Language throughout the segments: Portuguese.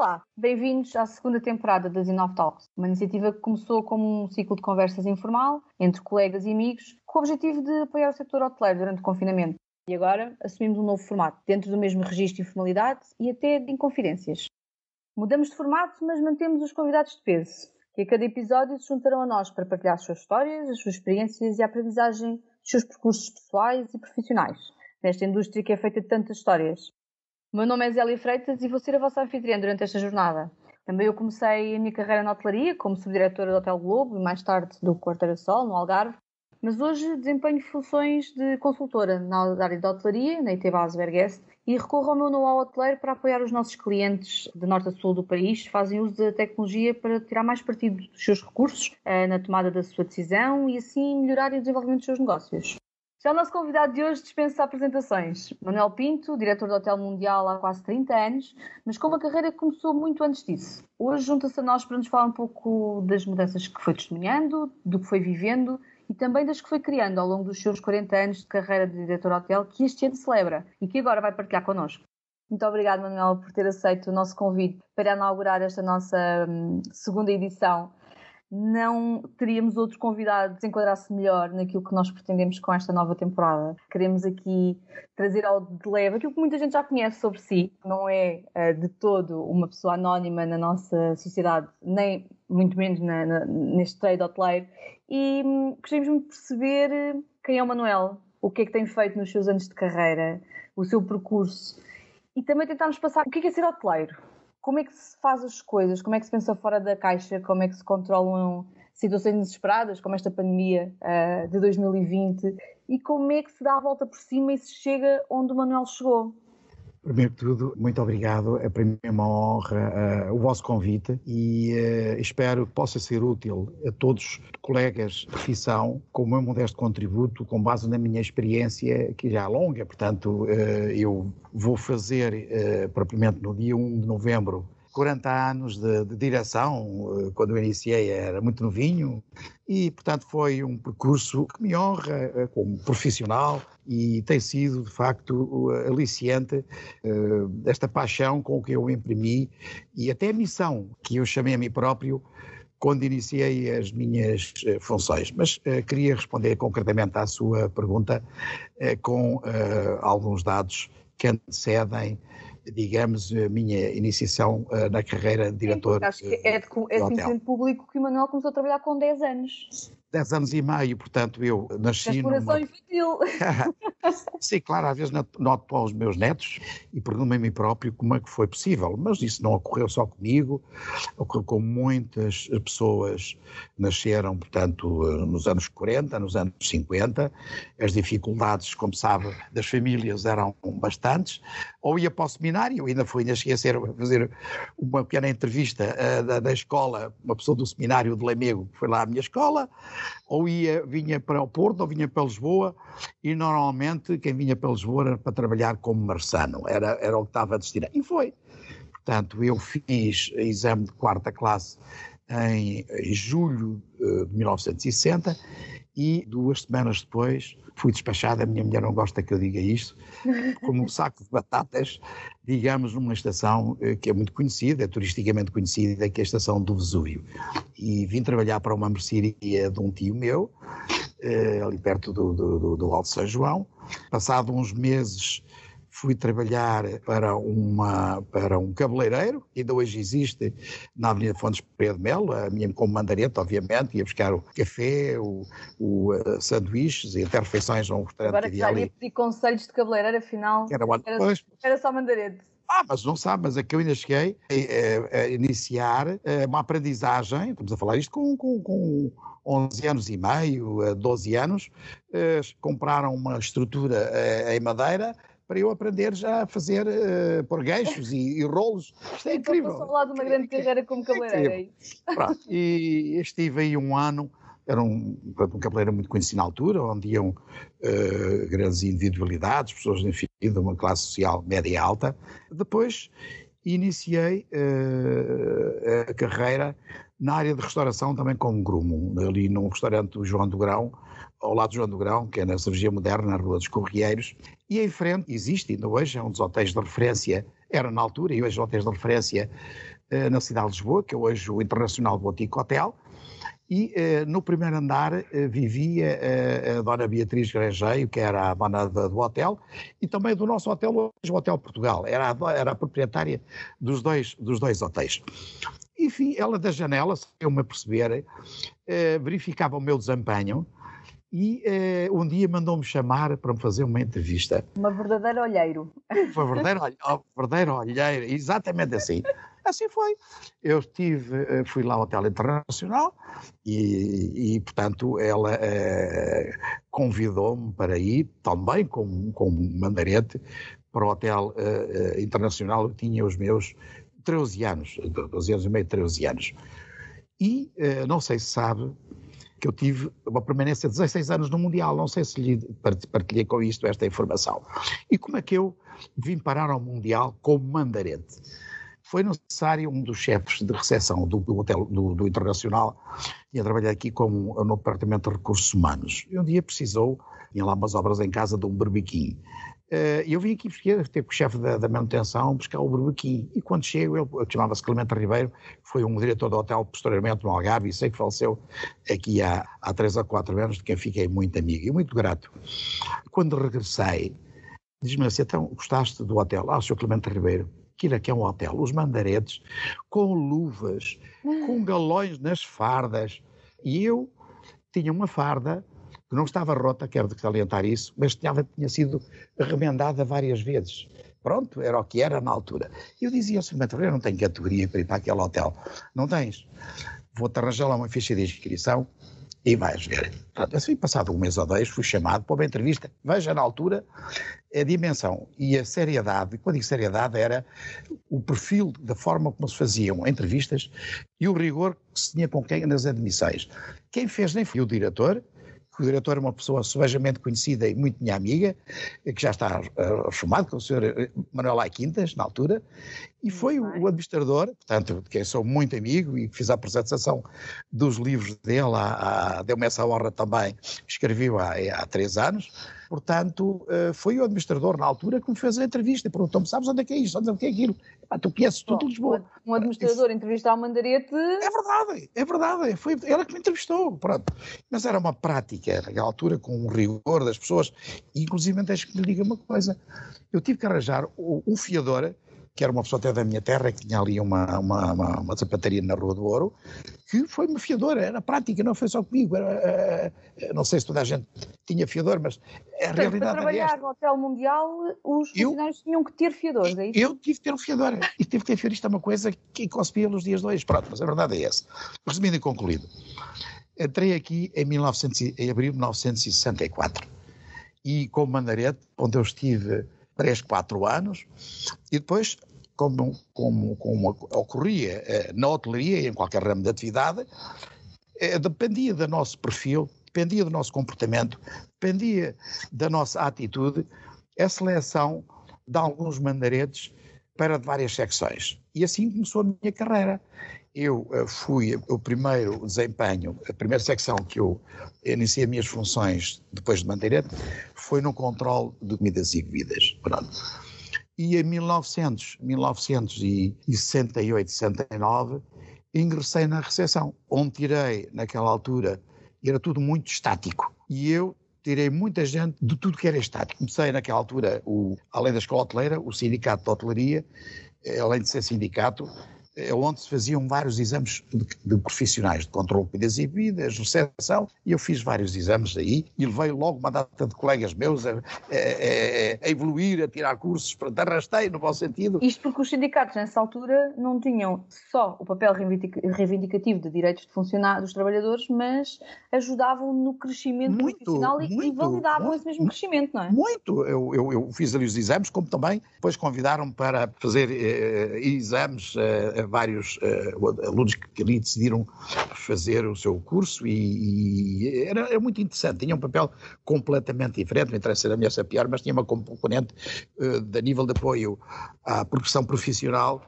Olá, bem-vindos à segunda temporada da Zinov Talks, uma iniciativa que começou como um ciclo de conversas informal entre colegas e amigos, com o objetivo de apoiar o setor hoteleiro durante o confinamento. E agora assumimos um novo formato, dentro do mesmo registro de informalidade e até de inconfidências. Mudamos de formato, mas mantemos os convidados de peso, que a cada episódio se juntarão a nós para partilhar as suas histórias, as suas experiências e a aprendizagem dos seus percursos pessoais e profissionais, nesta indústria que é feita de tantas histórias. Meu nome é Zélia Freitas e vou ser a vossa anfitriã durante esta jornada. Também eu comecei a minha carreira na hotelaria como subdiretora do Hotel Globo e mais tarde do Quarteira Sol, no Algarve, mas hoje desempenho funções de consultora na área da hotelaria, na IT Base Berguest, e recorro ao meu know-how hoteleiro para apoiar os nossos clientes de norte a sul do país, fazem uso da tecnologia para tirar mais partido dos seus recursos eh, na tomada da sua decisão e assim melhorar o desenvolvimento dos seus negócios. Já o nosso convidado de hoje dispensa apresentações. Manuel Pinto, diretor do Hotel Mundial há quase 30 anos, mas com uma carreira que começou muito antes disso. Hoje junta-se a nós para nos falar um pouco das mudanças que foi testemunhando, do que foi vivendo e também das que foi criando ao longo dos seus 40 anos de carreira de diretor hotel, que este ano celebra e que agora vai partilhar connosco. Muito obrigada, Manuel, por ter aceito o nosso convite para inaugurar esta nossa hum, segunda edição não teríamos outro convidado que se enquadrasse melhor naquilo que nós pretendemos com esta nova temporada. Queremos aqui trazer ao de leve aquilo que muita gente já conhece sobre si. Não é uh, de todo uma pessoa anónima na nossa sociedade, nem muito menos na, na, neste trade hoteleiro. E hum, gostaríamos muito de perceber eh, quem é o Manuel, o que é que tem feito nos seus anos de carreira, o seu percurso. E também tentarmos passar o que é, que é ser hoteleiro como é que se faz as coisas? Como é que se pensa fora da caixa? Como é que se controlam situações inesperadas, como esta pandemia uh, de 2020? E como é que se dá a volta por cima e se chega onde o Manuel chegou? Primeiro de tudo, muito obrigado. É para mim uma honra uh, o vosso convite e uh, espero que possa ser útil a todos colegas de profissão com o meu modesto contributo, com base na minha experiência, que já é longa. Portanto, uh, eu vou fazer, propriamente no dia 1 de novembro, 40 anos de, de, direção, quando eu iniciei era muito novinho, e portanto foi um percurso que me honra como profissional, e tem sido, de facto, aliciante uh, esta paixão com que eu imprimi e até a missão que eu chamei a mim próprio quando iniciei as minhas funções. Mas queria responder concretamente à sua pergunta com alguns dados que antecedem digamos, a minha iniciação uh, na carreira de diretor. Sim, acho que é de, é de conhecimento público que o Manuel começou a trabalhar com 10 anos. 10 anos e meio, portanto, eu nasci. Exploração numa... infantil. Sim, claro, às vezes noto para os meus netos e pergunto-me a mim próprio como é que foi possível, mas isso não ocorreu só comigo, ocorreu com muitas pessoas nasceram, portanto, nos anos 40, nos anos 50, as dificuldades, como sabe, das famílias eram bastantes, ou ia para o seminário, ainda fui, ainda cheguei a, ser, fazer uma pequena entrevista uh, da, da, escola, uma pessoa do seminário de Lamego, que foi lá à minha escola, ou ia, vinha para o Porto, ou vinha para Lisboa, e normalmente quem vinha para Lisboa era para trabalhar como marçano, era, era o que estava destinado. E foi. Portanto, eu fiz exame de quarta classe em, em julho eh, de 1960 e duas semanas depois fui despachado, a minha mulher não gosta que eu diga isto, como um saco de batatas, digamos, numa estação eh, que é muito conhecida, é turisticamente conhecida, que é a estação do Vesúvio. E vim trabalhar para uma mercearia de um tio meu, eh, ali perto do, do, do Alto São João. Passado uns meses fui trabalhar para, uma, para um cabeleireiro, que ainda hoje existe na Avenida Fontes de Melo, a minha como mandarete, obviamente, ia buscar o café, o, o uh, sanduíches e até refeições a um restaurante Agora que já ia pedir conselhos de cabeleireiro, afinal, era, era, era só mandarete. Ah, mas não sabe, mas é que eu ainda cheguei a, a, a iniciar eh, uma aprendizagem, estamos a falar isto com, com, com 11 anos e meio, 12 anos, eh, compraram uma estrutura em madeira para eu aprender já a fazer, uh, pôr ganchos e, e rolos. Isto é incrível. Estou a falar de uma grande carreira como cabeleireiro. É e estive aí um ano, era um, um cabeleireiro muito conhecido na altura, onde iam uh, grandes individualidades, pessoas, enfim, de uma classe social média e alta. Depois iniciei uh, a carreira na área de restauração também como grumo, ali num restaurante do João do Grão, ao lado do João do Grão, que é na Cervejaria Moderna, na Rua dos Correieiros, e em frente existe, ainda hoje, é um dos hotéis de referência, era na altura, e hoje hotéis de referência na cidade de Lisboa, que é hoje o Internacional Boutique Hotel, e uh, no primeiro andar uh, vivia uh, a dona Beatriz Grangeio, que era a dona do, do hotel, e também do nosso hotel, hoje o Hotel Portugal, era a, era a proprietária dos dois, dos dois hotéis. Enfim, ela da janela, sem eu me perceber, verificava o meu desempenho, e um dia mandou-me chamar para me fazer uma entrevista. Uma verdadeira olheiro. Uma verdadeira, verdadeira olheiro, exatamente assim. Assim foi. Eu estive, eh, fui lá ao Hotel Internacional e, e portanto, ela eh, convidou-me para ir também com, com mandarete para o Hotel eh, Internacional. Eu tinha os meus 13 anos, 12 anos e meio, 13 anos. E não sei se sabe que eu tive uma permanência de 16 anos no Mundial, não sei se lhe partilhei com isto esta informação. E como é que eu vim parar ao Mundial como mandarete? foi necessário um dos chefes de recepção do, do hotel do, do, Internacional, ia trabalhar aqui como no Departamento de Recursos Humanos, e um dia precisou, tinha lá umas obras em casa de um berbequim. Uh, eu vim aqui buscar, ter com o chefe da, da, manutenção buscar o berbequim, e quando chego, ele chamava-se Clemente Ribeiro, foi um diretor do hotel posteriormente no Algarve, e sei que faleceu aqui há, há três ou quatro anos, de quem fiquei muito amigo e muito grato. Quando regressei, diz-me assim, então, gostaste do hotel? Ah, o Sr. Clemente Ribeiro, aquilo aqui é um hotel, os mandaretes, com luvas, com galões nas fardas. E eu tinha uma farda que não estava rota, quero salientar isso, mas tinha, tinha sido remendada várias vezes. Pronto, era o que era na altura. Eu dizia ao Sr. eu não tenho categoria para ir para aquele hotel. Não tens? Vou-te arranjar lá uma ficha de inscrição e vais ver. Pronto, assim, passado um mês ou dois, fui chamado para uma entrevista. Veja na altura a dimensão e a seriedade. Quando digo seriedade, era o perfil da forma como se faziam entrevistas e o rigor que se tinha com quem nas admissões. Quem fez nem foi o diretor, o diretor é uma pessoa subejamente conhecida e muito minha amiga, que já está reformado, com o senhor eh, Manuel Ai Quintas, na altura, e foi o, o administrador, portanto, de quem sou muito amigo e fiz a apresentação dos livros dele, deu-me essa honra também, escrevi há, há três anos, Portanto, eh, foi o administrador na altura que me fez a entrevista e perguntou-me: sabes onde é que é isto? Onde é que é aquilo? tu conheces tudo Lisboa. Um administrador entrevistar o Mandarete. É verdade, é verdade. Foi ela que me entrevistou. Pronto. Mas era uma prática, naquela altura, com um rigor das pessoas. E, inclusive, deixe que lhe diga uma coisa: eu tive que arranjar um fiador que era uma pessoa até da minha terra, que tinha ali uma, uma, uma, uma sapataria na Rua do Ouro, que foi uma fiadora, era prática, não foi só comigo. Era, era, eh, não sei se toda a gente tinha fiador, mas a realidade para trabalhar no Hotel Mundial, os funcionários eu, tinham que ter fiadores, é isso? Eu tive que ter um fiador, e tive que ter fiador. Isto é uma coisa que conspia nos dias hoje. Pronto, mas a verdade é essa. Resumindo e concluído, entrei aqui em, 1900, em abril de 1964 e como mandarete, onde eu estive 3, 4 anos, e depois como, como, como ocorria eh, na hotelaria e em qualquer ramo de atividade, eh, dependia do nosso perfil, dependia do nosso comportamento, dependia da nossa atitude, a seleção de alguns mandaretes para várias secções. E assim começou a minha carreira. Eu uh, fui o primeiro desempenho, a primeira secção que eu iniciei as minhas funções depois de mandarete foi no controle de comidas e bebidas. Pronto. E em 1900, 1968, 69, ingressei na recepção, onde tirei, naquela altura, era tudo muito estático. E eu tirei muita gente de tudo que era estático. Comecei naquela altura, o, além da escola hoteleira, o sindicato de hotelaria, eh, além de ser sindicato, onde se faziam vários exames de, de profissionais de controle de bebidas e bebidas, recepção, e eu fiz vários exames aí e levei logo uma data de colegas meus a, a, a, a evoluir, a tirar cursos, para arrastei no bom sentido. Isto porque os sindicatos nessa altura não tinham só o papel reivindicativo de direitos de funcionários dos trabalhadores, mas ajudavam no crescimento muito, profissional e, muito, e validavam muito, esse mesmo crescimento, não é? Muito, eu, eu, eu fiz ali os exames, como também depois convidaram-me para fazer eh, exames eh, vários uh, alunos que ali decidiram fazer o seu curso e, e era, era, muito interessante, tinha um papel completamente diferente, não interessa ser a melhor a pior, mas tinha uma componente uh, de nível de apoio à progressão profissional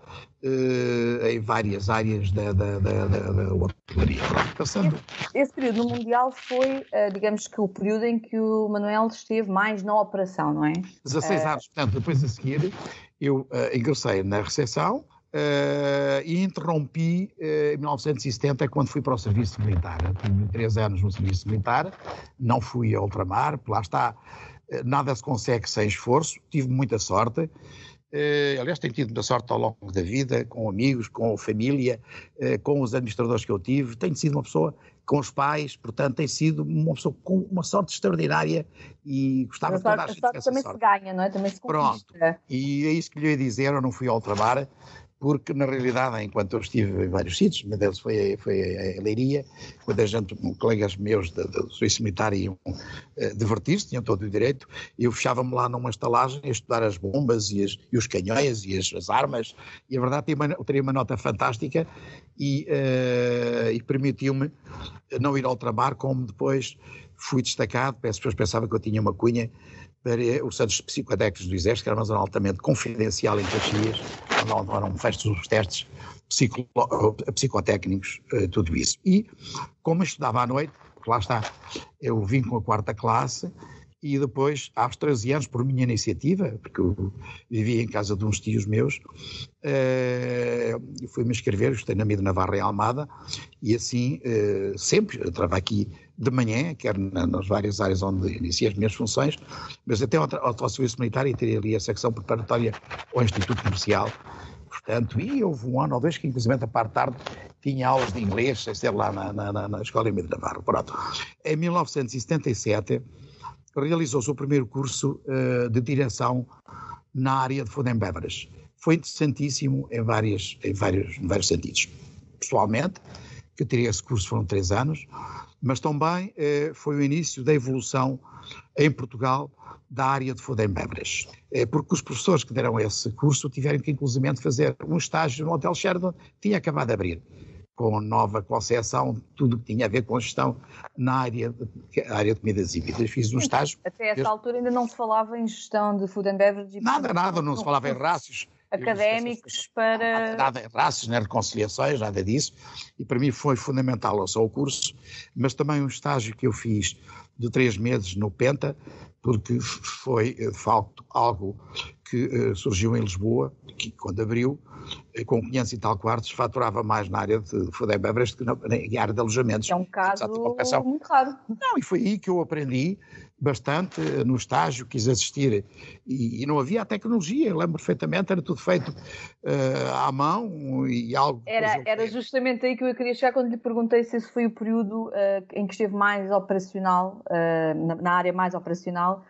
uh, em várias áreas da, da, da, da hotelaria. Passando... Esse período no Mundial foi, uh, digamos que o período em que o Manuel esteve mais na operação, não é? 16 anos, portanto, depois a seguir eu ingressei na recepção, Uh, e interrompi uh, em 1970, quando fui para o serviço militar. Tive três anos no serviço militar, não fui a ultramar, lá está, uh, nada se consegue sem esforço, tive muita sorte. aliás, tenho tido muita sorte ao longo da vida, com amigos, com família, com os administradores que eu tive. Tenho sido uma pessoa com os pais, portanto, tem sido uma pessoa com uma sorte extraordinária e gostava de toda a, a sorte também sorte. se ganha, não é? Também se conquista. Pronto, e é isso que lhe ia dizer, eu não fui ao ultramar, porque na realidade, enquanto eu estive em vários sítios, uma deles foi, foi a Leiria, quando a gente, colegas meus do Serviço Militar iam uh, divertir-se, tinham todo o direito, eu fechava-me lá numa estalagem a estudar as bombas e, as, e os canhões e as, as, armas, e a verdade teria uma, teria uma nota fantástica e, uh, e permitiu-me não ir ao trabalho, como depois fui destacado, as pessoas pensavam que eu tinha uma cunha, para os centros psicotécnicos do Exército, que era uma zona altamente confidencial em Caxias, onde eram feitos os testes psico, psicotécnicos, eh, tudo isso. E, como estudava à noite, porque lá está, eu vim com a quarta classe, e depois, aos 13 anos, por minha iniciativa, porque eu vivia em casa de uns tios meus, fui-me inscrever, estudei na Mida Navarra em Almada, e assim, sempre, eu estava aqui de manhã, quer nas várias áreas onde iniciei as minhas funções, mas até ao, ao serviço militar e teria ali a secção preparatória ao Instituto Comercial, portanto, e houve um ano ou dois que, inclusive, a parte tarde, tinha aulas de inglês, ser lá na, na, na Escola Emílio Navarro. Pronto. Em 1977, realizou-se o primeiro curso uh, de direção na área de food and beverage. Foi interessantíssimo em, várias, em, vários, em vários sentidos. Pessoalmente, que teria esse curso foram três anos, mas também uh, foi o início da evolução em Portugal da área de food and beverage, uh, porque os professores que deram esse curso tiveram que inclusivamente fazer um estágio no Hotel Sheraton, tinha acabado de abrir com nova concepção, tudo que tinha a ver com gestão na área de, área de comidas e bebidas. Fiz um estágio. Até essa altura ainda não se falava em gestão de food and beverage. Nada, nada, não, se falava em rácios. Académicos para. Nada em rácios, nem reconciliações, nada disso. E para mim foi fundamental não só o curso, mas também um estágio que eu fiz de três meses no Penta, porque foi de facto algo que uh, surgiu em Lisboa, que quando abriu, uh, com 500 e tal quartos, faturava mais na área de food and beverage que na, na, área de alojamentos. É um caso muito raro. Não, e foi aí que eu aprendi bastante no estágio, quis assistir e, e não havia a tecnologia, lembro perfeitamente, era tudo feito uh, à mão e algo... Era, era justamente aí que eu queria chegar quando lhe perguntei se esse foi o período uh, em que esteve mais operacional, uh, na, na, área mais operacional,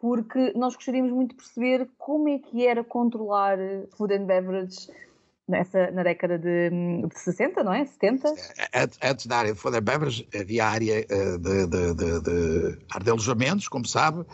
porque nós gostaríamos muito de perceber como é que era controlar food and beverage nessa, na década de, de 60, não é? 70? Antes da área de beverage havia a área eh, de, de, de, de, de alojamentos, como sabe,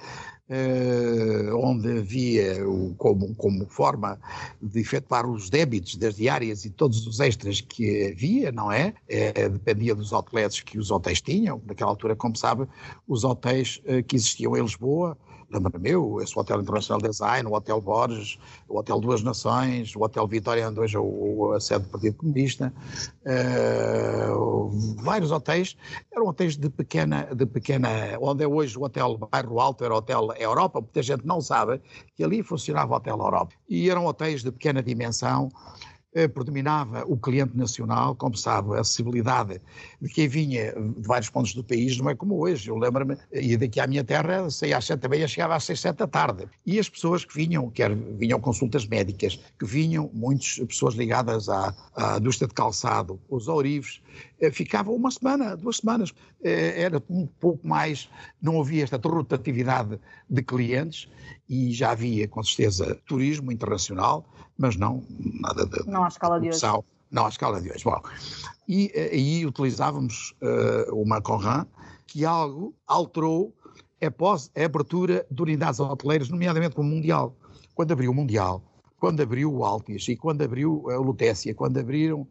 Uh, onde havia o, como, como, forma de efetuar os débitos das diárias e todos os extras que havia, não é? Uh, dependia dos outlets que os hotéis tinham. Naquela altura, como sabe, os hotéis uh, que existiam em Lisboa lembra-me eu, esse Hotel Internacional Design, o Hotel Borges, o Hotel Duas Nações, o Hotel Vitória, onde hoje é o, a sede do Partido Comunista, uh, vários hotéis, eram hotéis de pequena, de pequena, onde é hoje o Hotel Bairro Alto, era o Hotel Europa, muita gente não sabe que ali funcionava o Hotel Europa. E eram hotéis de pequena dimensão, predominava o cliente nacional, como sabe, a acessibilidade de quem vinha de vários pontos do país não é como hoje. Eu lembro-me, ia daqui à minha terra, saía às sete da manhã, chegava às seis, sete da tarde. E as pessoas que vinham, quer vinham consultas médicas, que vinham, muitas pessoas ligadas à, à indústria de calçado, os ourives, eh, ficavam uma semana, duas semanas. Eh, era um pouco mais, não havia esta rotatividade de clientes e já havia, com certeza, turismo internacional, mas não nada de. Não à escala de hoje. Não à escala de hoje. Bom, e eh, aí utilizávamos uh, uma Conran que algo alterou após a abertura de unidades hoteleiras, nomeadamente com o Mundial. Quando abriu o Mundial, quando abriu o Altias e quando abriu a Lutécia, quando abriram,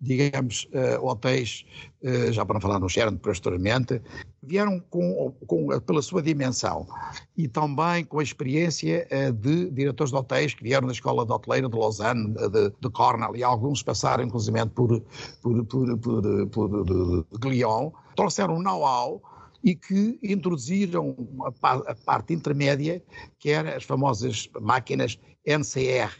digamos, uh, hotéis, uh, já para não falar no Sheraton posteriormente, vieram com, com, pela sua dimensão. E também com a experiência uh, de diretores de hotéis que vieram da Escola de Hoteleira de Lausanne, de, de Cornell, e alguns passaram inclusive por, por, por, por, por de, de Lyon, trouxeram know-how e que introduziram a, parte intermédia, que eram as famosas máquinas NCR,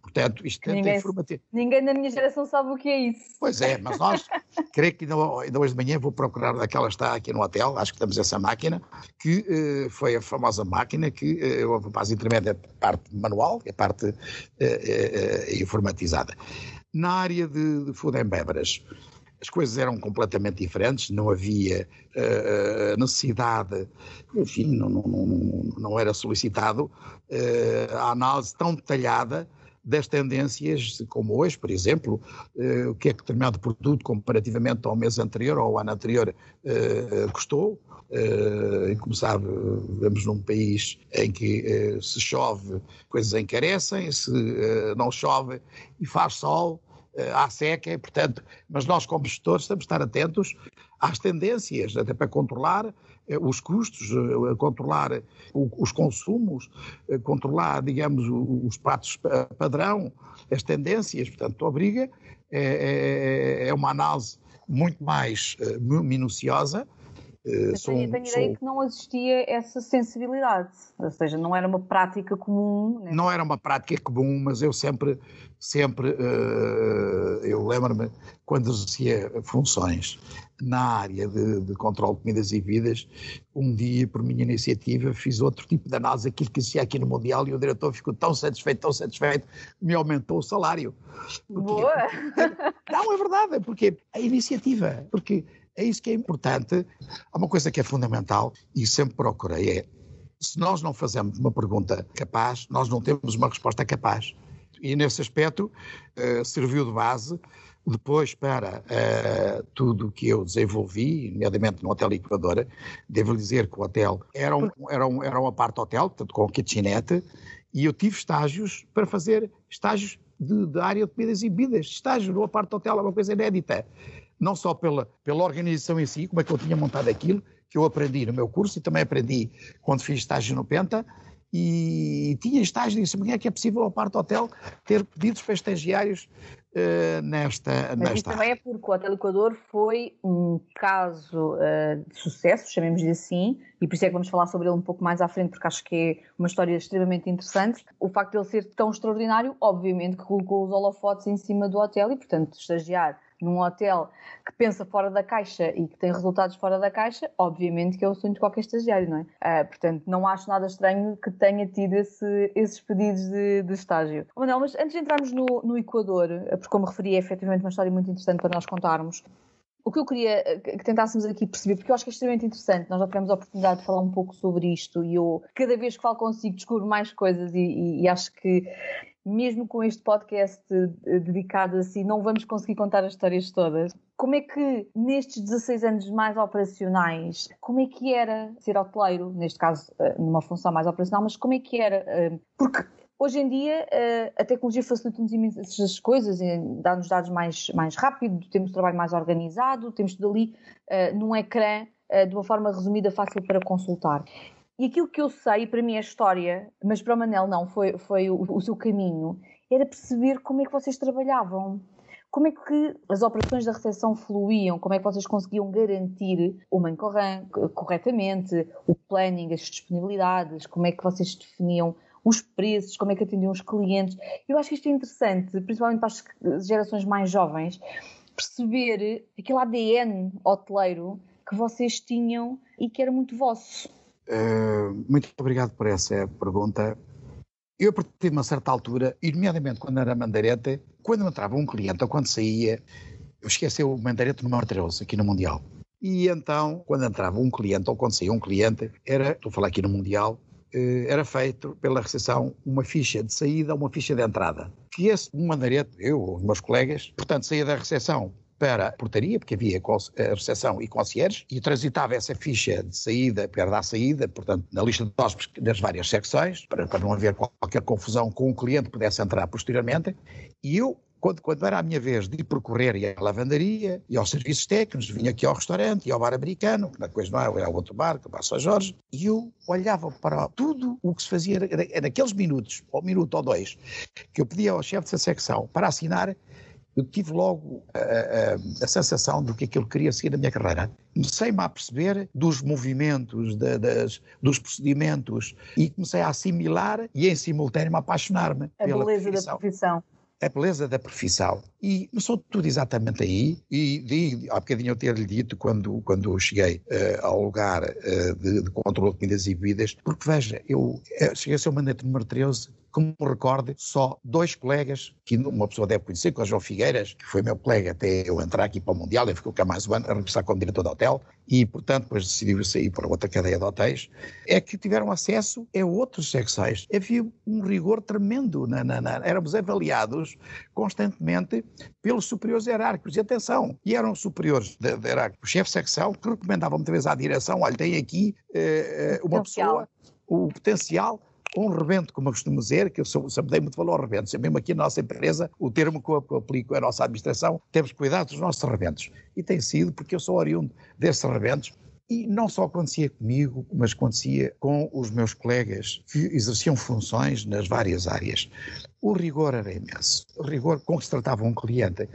portanto, isto é ninguém, informativo. Ninguém da minha geração sabe o que é isso. Pois é, mas nós, creio que ainda, ainda hoje de manhã vou procurar daquela está aqui no hotel, acho que temos essa máquina, que uh, foi a famosa máquina que uh, houve intermédia, a parte manual e a parte uh, informatizada. Na área de, de food and beverage, as coisas eram completamente diferentes, não havia uh, necessidade, enfim, não, não, não, não era solicitado uh, a análise tão detalhada das tendências, como hoje, por exemplo, uh, o que é que determinado produto, comparativamente ao mês anterior ou ao ano anterior, custou. e como sabe, vivemos num país em que se chove, coisas encarecem, se não chove e faz sol, à seca, portanto, mas nós como gestores temos de estar atentos às tendências, até para controlar eh, os custos, eh, controlar os consumos, controlar, digamos, os pratos padrão, as tendências, portanto, obriga, é, é, é uma análise muito mais minuciosa, eu tenho, tenho sou... ideia que não existia essa sensibilidade, ou seja, não era uma prática comum. Né? Não era uma prática comum, mas eu sempre, sempre, uh, eu lembro-me, quando exercia funções na área de, de controle de comidas e bebidas, um dia, por minha iniciativa, fiz outro tipo de análise, aquilo que existia aqui no Mundial, e o diretor ficou tão satisfeito, tão satisfeito, me aumentou o salário. Porque, Boa! não, é verdade, porque a iniciativa, porque é isso que é importante. Há uma coisa que é fundamental e sempre procurei é se nós não fazemos uma pergunta capaz, nós não temos uma resposta capaz. E nesse aspecto uh, serviu de base depois para uh, tudo o que eu desenvolvi, nomeadamente no Hotel Equadora. Devo dizer que o hotel era, um, era, um, era uma parte hotel, portanto com kitchenette, e eu tive estágios para fazer estágios de, de área de comidas e bebidas. Estágio no parte hotel é uma coisa inédita não só pela, pela organização em si, como é que eu tinha montado aquilo, que eu aprendi no meu curso e também aprendi quando fiz estágio no Penta, e tinha estágio e disse, é que é possível ao Parto Hotel ter pedidos para estagiários uh, nesta, Mas isso também é porque o Hotel Equador foi um caso uh, de sucesso, chamemos-lhe assim, e por isso é que vamos falar sobre ele um pouco mais à frente, porque acho que é uma história extremamente interessante. O facto de ele ser tão extraordinário, obviamente que colocou os holofotes em cima do hotel e, portanto, estagiar num hotel que pensa fora da caixa e que tem resultados fora da caixa, obviamente que é o sonho de qualquer estagiário, não é? Uh, portanto, não acho nada estranho que tenha tido esse, esses pedidos de, de estágio. Manuel, mas antes de entrarmos no, no Equador, porque como referi, é efetivamente uma história muito interessante para nós contarmos, o que eu queria que tentássemos aqui perceber, porque eu acho que é extremamente interessante, nós já tivemos a oportunidade de falar um pouco sobre isto e eu, cada vez que falo consigo, descubro mais coisas e, e, e acho que mesmo com este podcast dedicado a si, não vamos conseguir contar as histórias todas. Como é que, nestes 16 anos mais operacionais, como é que era ser hoteleiro, neste caso eh, numa função mais operacional, mas como é que era? Eh, porque Hoje em dia, eh, a tecnologia facilita-nos imensas coisas, dá-nos dados mais, mais rápido, temos trabalho mais organizado, temos tudo ali num ecrã de uma forma resumida, fácil para consultar. E aquilo que eu sei, para mim é história, mas para o Manel não, foi, foi o, o seu caminho, era perceber como é que vocês trabalhavam. Como é que as operações da recepção fluíam? Como é que vocês conseguiam garantir o main corretamente, o planning, as disponibilidades? Como é que vocês definiam os preços? Como é que atendiam os clientes? Eu acho que isto é interessante, principalmente para as gerações mais jovens, perceber aquele ADN hoteleiro que vocês tinham e que era muito vosso. Uh, muito obrigado por essa pergunta. Eu, partir de uma certa altura, e nomeadamente quando era mandarete, quando entrava um cliente ou quando saía, eu esqueceu o mandarete número 13 aqui no Mundial. E então, quando entrava um cliente ou quando saía um cliente, era, estou a falar aqui no Mundial, eh, era feito pela recepção uma ficha de saída, uma ficha de entrada. Que esse mandarete, eu ou os meus colegas, portanto, saía da recepção para a portaria, porque havia a recepção e concierge, e transitava essa ficha de saída, perda à saída, portanto, na lista de hóspedes das várias secções, para, para não haver qualquer confusão com o cliente que pudesse entrar posteriormente, e eu quando, quando, era a minha vez de percorrer à lavandaria, e aos serviços técnicos, vinha aqui ao restaurante, e ao bar americano, que depois não é, era o outro bar, que é o São Jorge, e eu olhava para tudo o que se fazia naqueles minutos, ou um minuto ou dois, que eu pedia ao chefe da secção para assinar, eu tive logo a, a, a, sensação de que aquilo queria seguir na minha carreira. Comecei-me a perceber dos movimentos, de, das, dos procedimentos e comecei a assimilar e em simultâneo a apaixonar-me pela beleza profissão. da profissão a beleza da profissão. E começou tudo exatamente aí, e, há bocadinho eu ter-lhe dito quando, quando cheguei uh, ao lugar uh, de, de controle de comidas e bebidas, porque veja, eu uh, cheguei a ser o mandato número 13 como me recorde, só dois colegas, que uma pessoa deve conhecer, que é o João Figueiras, que foi meu colega até eu entrar aqui para o Mundial, ele ficou cá mais um ano a regressar como diretor de hotel, e portanto depois decidiu sair para outra cadeia de hotéis, é que tiveram acesso a outros secções. Havia um rigor tremendo, na, na, na, éramos avaliados constantemente pelos superiores hierárquicos, e atenção, e eram superiores hierárquicos, o chefe de secção, que recomendavam muitas vezes à direção, olha, tem aqui uh, uma pessoa, o potencial um rebento, como eu costumo dizer, que eu sempre dei muito valor ao rebento. Mesmo aqui na nossa empresa, o termo que eu aplico à nossa administração, temos cuidado dos nossos rebentos. E tem sido porque eu sou oriundo desses rebentos e não só acontecia comigo, mas acontecia com os meus colegas que exerciam funções nas várias áreas. O rigor era imenso. O rigor com que se tratava um cliente,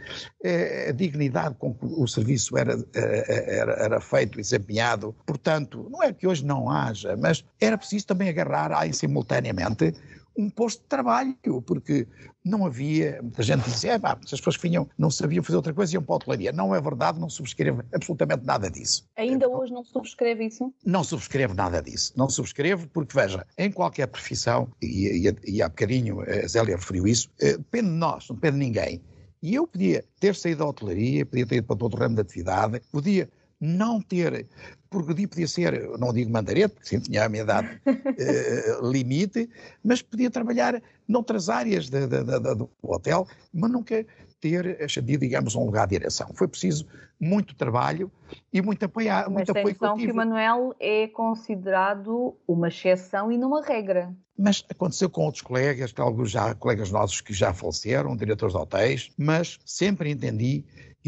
a dignidade com que o serviço era, era, era feito desempenhado. Portanto, não é que hoje não haja, mas era preciso também agarrar aí simultaneamente um posto de trabalho, porque não havia, muita gente dizia, é, pá, as pessoas que vinham não sabiam fazer outra coisa, iam para a hotelaria. Não é verdade, não subscreve absolutamente nada disso. Ainda hoje não subscreve isso? Não subscreve nada disso. Não subscreve porque, veja, em qualquer profissão, e, e, e há bocadinho a Zélia referiu isso, eh, depende de nós, não depende de ninguém. E eu podia ter saído da hotelaria, podia ter ido para todo o ramo de atividade, podia não ter, porque podia ser, não digo mandarete, porque sim, tinha a minha idade eh, limite, mas podia trabalhar noutras áreas de, de, de, do hotel, mas nunca ter ascendido, digamos, um lugar de direção. Foi preciso muito trabalho e muito, mas muito apoio coletivo. que o Manuel é considerado uma exceção e não uma regra. Mas aconteceu com outros colegas, alguns já colegas nossos que já faleceram, diretores de hotéis, mas sempre entendi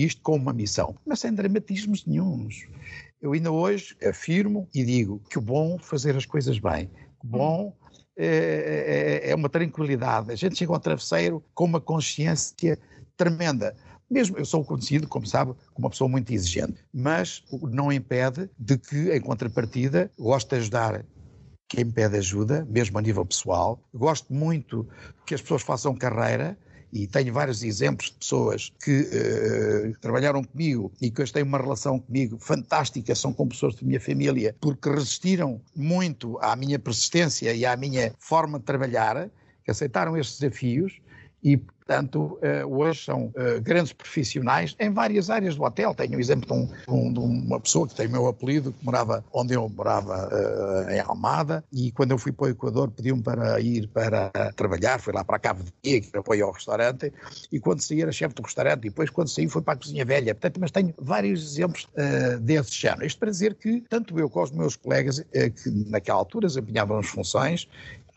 isto com uma missão, mas sem dramatismos nenhums. Eu ainda hoje afirmo e digo que o bom fazer as coisas bem, que o bom é, é, é uma tranquilidade. A gente chega ao travesseiro com uma consciência tremenda. Mesmo eu sou conhecido, como sabe, como uma pessoa muito exigente, mas não impede de que, em contrapartida, gosto de ajudar quem pede ajuda, mesmo a nível pessoal. Gosto muito que as pessoas façam carreira, e tenho vários exemplos de pessoas que uh, trabalharam comigo e que hoje têm uma relação comigo fantástica, são com pessoas da minha família, porque resistiram muito à minha persistência e à minha forma de trabalhar, que aceitaram estes desafios e portanto, eh, hoje são eh, grandes profissionais em várias áreas do hotel. Tenho o exemplo de, um, de, uma pessoa que tem o meu apelido, que morava onde eu morava, eh, em Almada, e quando eu fui para o Equador pediu-me para ir para trabalhar, foi lá para a Cabo de Dia, que apoio ao restaurante, e quando saí era chefe do restaurante, e depois quando saí foi para a Cozinha Velha. Portanto, mas tenho vários exemplos uh, desse género. Isto para dizer que, tanto eu como os meus colegas, que naquela altura desempenhavam as funções,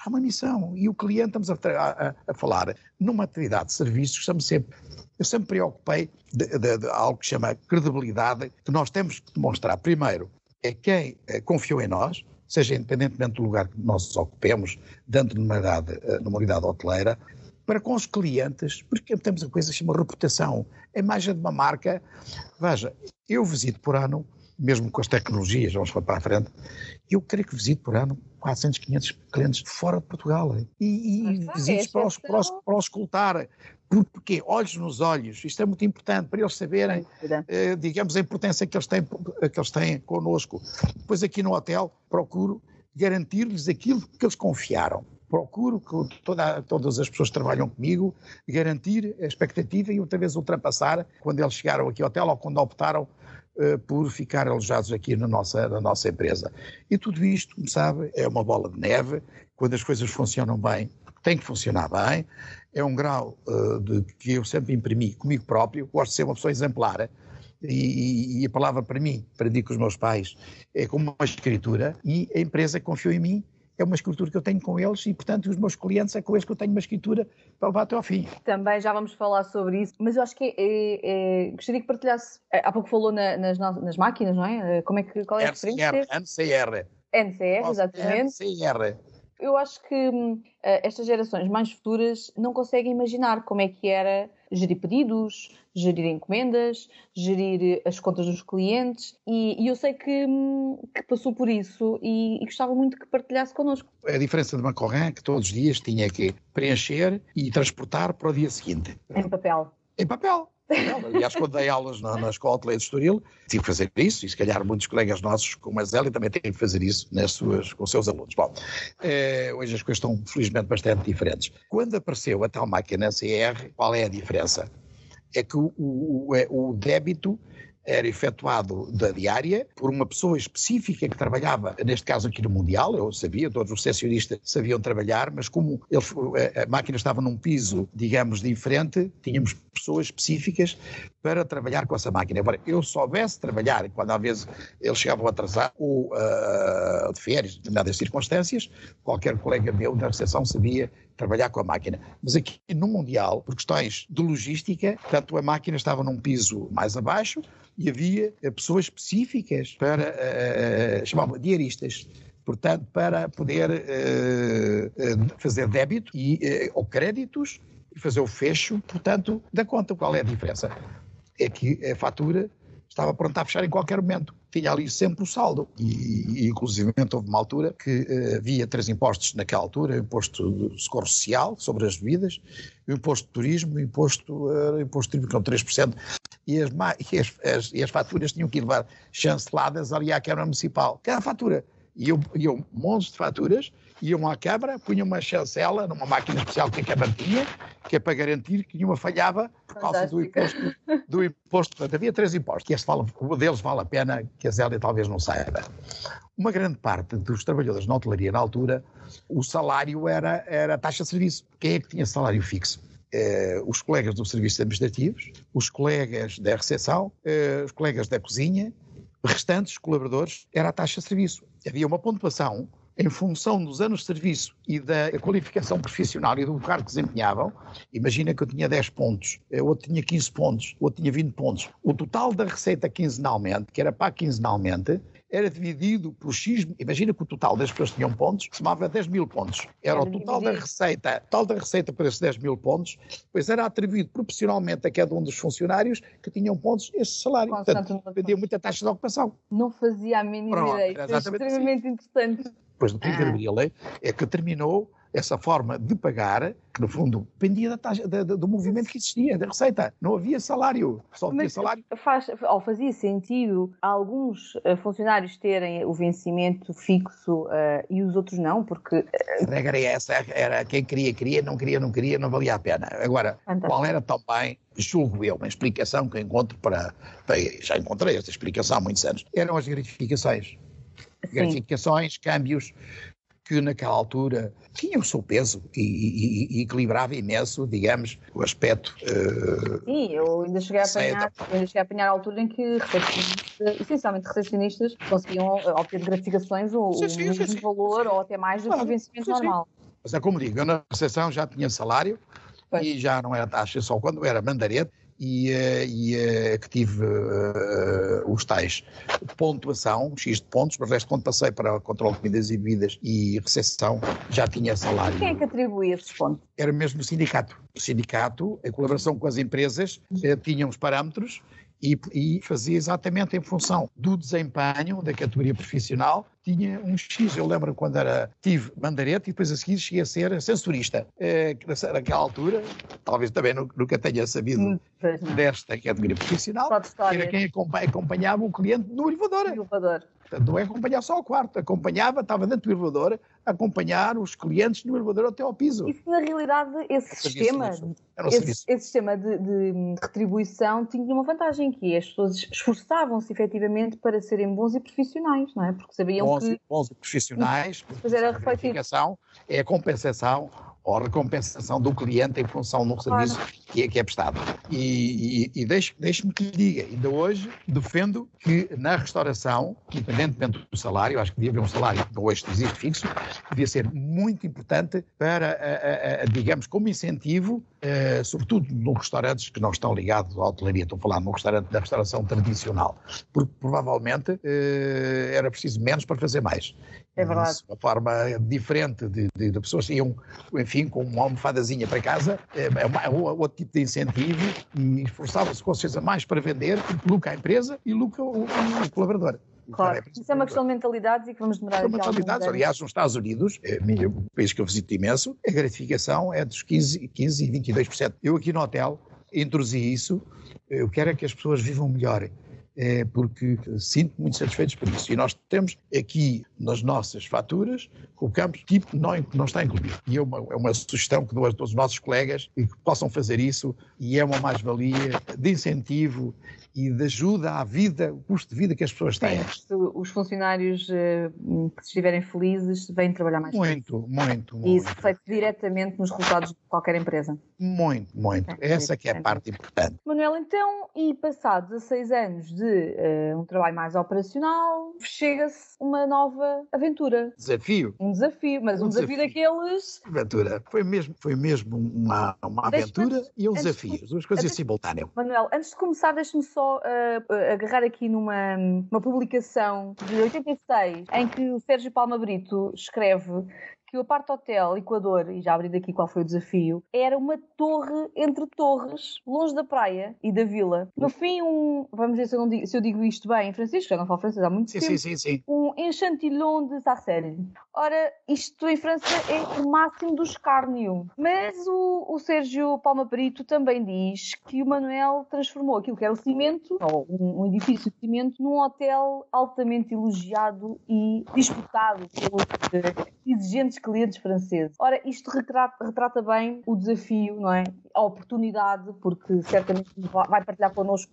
há uma missão. E o cliente, estamos a, a, a falar numa atividade de serviços, estamos sempre, eu sempre preocupei de, de, de, algo que chama credibilidade, que nós temos que demonstrar, primeiro, é quem é, confiou em nós, seja independentemente do lugar que nós ocupemos, dentro de uma unidade, eh, numa unidade hoteleira, para com os clientes, porque temos a coisa que chama reputação, a imagem de uma marca. Veja, eu visito por ano mesmo com as tecnologias, vamos para a frente, eu creio que visito por ano 400, 500 clientes fora de Portugal. E, e visitos para os, para, os, para os escutar. Porque olhos nos olhos, isto é muito importante para eles saberem, eh, digamos, a importância que eles, têm, que eles têm connosco. Depois aqui no hotel procuro garantir-lhes aquilo que eles confiaram procuro que toda, todas as pessoas que trabalham comigo garantir a expectativa e outra vez ultrapassar quando eles chegaram aqui ao hotel ou quando optaram uh, por ficar alojados aqui na nossa, na nossa empresa. E tudo isto, como sabe, é uma bola de neve. Quando as coisas funcionam bem, tem que funcionar bem. É um grau uh, de que eu sempre imprimi comigo próprio. Gosto de ser uma pessoa exemplar. E, e, a palavra para mim, aprendi com os meus pais, é como uma escritura, e a empresa confiou em mim é uma escritura que eu tenho com eles e, portanto, os meus clientes é com eles que eu tenho uma escritura para levar até ao fim. Também já vamos falar sobre isso, mas eu acho que é, é, é gostaria que partilhasse, é, há pouco falou na, nas, nas, máquinas, não é? Eh, como é que, qual é a referência? NCR. NCR, exatamente. NCR. Eu acho que uh, estas gerações mais futuras não conseguem imaginar como é que era gerir pedidos, gerir encomendas, gerir as contas dos clientes e, e eu sei que, hum, que, passou por isso e, e, gostava muito que partilhasse connosco. A diferença de uma corrente é que todos os dias tinha que preencher e transportar para o dia seguinte. Em papel. Em papel. Aliás, quando dei aulas na, na Escola de de Estoril, tive que fazer isso, e se calhar muitos colegas nossos, como a Zélia, também têm que fazer isso nas suas, com os seus alunos. Bom, eh, hoje as coisas estão, felizmente, bastante diferentes. Quando apareceu a tal máquina CR, qual é a diferença? É que o, o, o é, débito era efetuado da diária por uma pessoa específica que trabalhava, neste caso aqui no Mundial, eu sabia, todos os sessionistas sabiam trabalhar, mas como a máquina estava num piso, digamos, diferente, tínhamos pessoas específicas para trabalhar com essa máquina. Agora, eu soubesse trabalhar, quando às vezes eles chegavam a atrasar ou uh, de férias, em determinadas circunstâncias, qualquer colega meu da recepção sabia trabalhar com a máquina. Mas aqui no Mundial, por questões de logística, tanto a máquina estava num piso mais abaixo e havia eh, pessoas específicas para, uh, chamavam diaristas, portanto, para poder uh, fazer débito e, uh, ou créditos e fazer o fecho, portanto, da conta. Qual é a diferença? É que a fatura estava pronta a fechar em qualquer momento. Tinha ali sempre o saldo. E, e inclusive, houve uma altura que uh, havia três impostos naquela altura: o imposto de socorro social sobre as bebidas, o imposto de turismo, o imposto, uh, imposto de tributo, 3%. E as, e, as, as, e as faturas tinham que levar chanceladas ali à Câmara Municipal. Cada fatura. E eu, eu montes de faturas iam à Câmara, punham uma chancela numa máquina especial que a Câmara tinha, que é para garantir que nenhuma falhava por causa do imposto, do imposto. Portanto, havia três impostos, que este o deles vale a pena, que a Zélia talvez não saiba. Uma grande parte dos trabalhadores na hotelaria na altura, o salário era, era a taxa de serviço. Quem é que tinha salário fixo? Eh, os colegas dos serviços administrativos, os colegas da recepção, eh, os colegas da cozinha, restantes colaboradores, era a taxa de serviço. Havia uma pontuação em função dos anos de serviço e da qualificação profissional e do cargo que desempenhavam, imagina que eu tinha 10 pontos, outro tinha 15 pontos, outro tinha 20 pontos. O total da receita quinzenalmente, que era para quinzenalmente, era dividido por X, imagina que o total das pessoas que tinham pontos somava 10 mil pontos. Era o total da receita, total da receita para esses 10 mil pontos, pois era atribuído proporcionalmente a cada um dos funcionários que tinham pontos esse salário. Portanto, pedia muita taxa de ocupação. Não fazia a mínima Pronto, ideia. É extremamente assim. interessante. Depois do que ah. a lei é que terminou essa forma de pagar, que no fundo dependia da taxa, da, do movimento que existia, da receita. Não havia salário, só havia salário. Faz, ou fazia sentido alguns uh, funcionários terem o vencimento fixo uh, e os outros não, porque... Uh, a regra é essa, era quem queria, queria, não queria, não queria, não valia a pena. Agora, Fantástico. qual era também, julgo eu, uma explicação que encontro para, para... Já encontrei esta explicação há muitos anos. Eram as gratificações. Gratificações, câmbios, que naquela altura tinha o seu peso e, e, e equilibrava imenso, digamos, o aspecto. Uh, Sim, eu ainda cheguei a apanhar, ainda cheguei a apanhar a altura em que essencialmente recepcionistas conseguiam eh, obter gratificações o, sim, sim, o mesmo sim, valor ou até mais do que o vencimento normal. Mas é como digo, eu na recepção já tinha salário pois. e já não era taxa só quando era mandarete e, eh, e eh, que tive uh, os tais pontuação, X de pontos, mas resto quando passei para controle de comidas e bebidas e recepção já tinha salário. Quem é que atribuía esses pontos? Era mesmo o sindicato. O sindicato, em colaboração com as empresas, uh, tinha uns parâmetros e, e, fazia exatamente em função do desempenho da categoria profissional. Tinha um X, eu lembro quando era, tive mandarete e depois a seguir cheguei a ser sensorista. É, naquela altura, talvez também nunca tenha sabido hum, desta categoria profissional, era quem acompanhava o cliente no elevador. No elevador. Portanto, não é acompanhar só ao quarto, acompanhava, estava dentro do elevador, a acompanhar os clientes no elevador até ao piso. Isso, na realidade, esse sistema, esse, esse, sistema de, de, retribuição tinha uma vantagem, que é as pessoas esforçavam-se efetivamente para serem bons e profissionais, não é? Porque sabiam bons, que... Bons e profissionais, pois era a é a compensação ou a recompensação do cliente em função do serviço claro. que, é, que é prestado. E, e, e deixe-me deixe que lhe diga, ainda hoje defendo que na restauração, independentemente do salário, acho que devia haver um salário que hoje existe fixo, devia ser muito importante para, a, a, a, digamos, como incentivo uh, sobretudo nos restaurantes que não estão ligados à hotelaria, estou a falar num restaurante da restauração tradicional, porque provavelmente uh, era preciso menos para fazer mais. É verdade. Uma forma diferente de, de, de, pessoas. Iam, enfim, com uma almofadazinha para casa, é, é, é outro tipo de incentivo. E esforçava-se com certeza mais para vender, lucra a empresa e lucra o, o colaborador. Claro, é isso é uma questão de mentalidades e que vamos demorar é uma mentalidades, aliás, nos Estados Unidos, é o país que eu visito imenso, a gratificação é dos 15, 15 e 22%. Eu aqui no hotel introduzi isso, eu quero é que as pessoas vivam melhor é, porque sinto muito satisfeitos por isso. E nós temos aqui nas nossas faturas, colocamos tipo que não, não está incluído. E é uma, é uma sugestão que dou aos nossos colegas e que possam fazer isso, e é uma mais-valia de incentivo e de ajuda à vida, o custo de vida que as pessoas têm. Sim, os funcionários eh, que estiverem felizes vêm trabalhar mais Muito, feliz. muito, muito. E isso reflete diretamente nos resultados de qualquer empresa. Muito, muito. É, Essa que é a parte importante. Manuel, então, e passados 16 anos de uh, um trabalho mais operacional, chega-se uma nova aventura. Desafio. Um desafio, mas um, um desafio, desafio, daqueles... Aventura. Foi mesmo, foi mesmo uma, uma aventura e um desafio. De... Duas coisas simultâneas. Manuel, antes de começar, deixe-me só só uh, agarrar aqui numa uma publicação de 86 em que o Sérgio Palma Brito escreve que o Apart Hotel Equador, e já abri daqui qual foi o desafio, era uma torre entre torres, longe da praia e da vila. No fim, um, vamos ver se eu, digo, se eu digo isto bem em francês, já não falo francês há muito sim, tempo. Sim, sim, sim. Um enchantillon de Sarcelles. Ora, isto em França é o máximo do escárnio. Mas o, o Sérgio Palma Perito também diz que o Manuel transformou aquilo que era o cimento, ou um, um edifício de cimento, num hotel altamente elogiado e disputado pelos uh, exigentes clientes franceses. Ora, isto retrata, retrata, bem o desafio, não é? A oportunidade, porque certamente vai partilhar connosco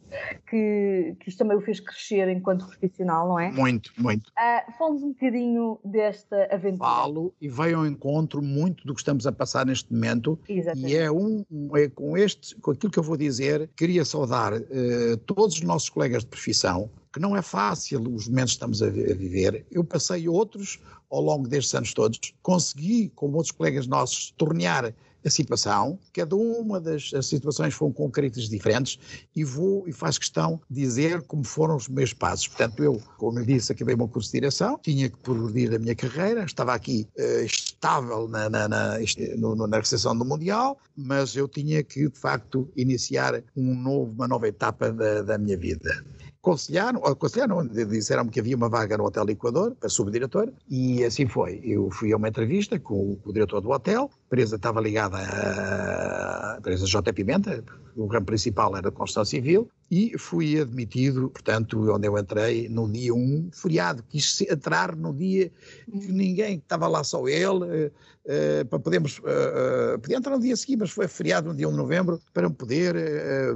que, que isto também o fez crescer enquanto profissional, não é? Muito, muito. Uh, Fala-nos um bocadinho desta aventura. Falo e veio ao encontro muito do que estamos a passar neste momento. Exatamente. E é, um, é com este, com aquilo que eu vou dizer, queria saudar uh, todos os nossos colegas de profissão, não é fácil os momentos que estamos a viver. Eu passei outros ao longo destes anos todos, consegui, como outros colegas nossos, tornear a situação, cada uma das situações foram com características diferentes e vou e faço questão de dizer como foram os meus passos. Portanto, eu, como eu disse, acabei o meu curso de direção, tinha que progredir a minha carreira, estava aqui uh, estável na, na, na, no, na recepção do Mundial, mas eu tinha que, de facto, iniciar um novo, uma nova etapa da, da minha vida aconselharam, aconselharam, disseram-me que havia uma vaga no Hotel Equador para subdiretor e assim foi. Eu fui a uma entrevista com o, diretor do hotel, empresa estava ligada à empresa J. Pimenta, o ramo principal era a construção civil, e fui admitido, portanto, onde eu entrei, no dia 1, feriado, quis entrar no dia que ninguém, estava lá só ele, uh, para podermos, uh, podia entrar no dia seguinte, mas foi feriado no dia 1 de novembro, para poder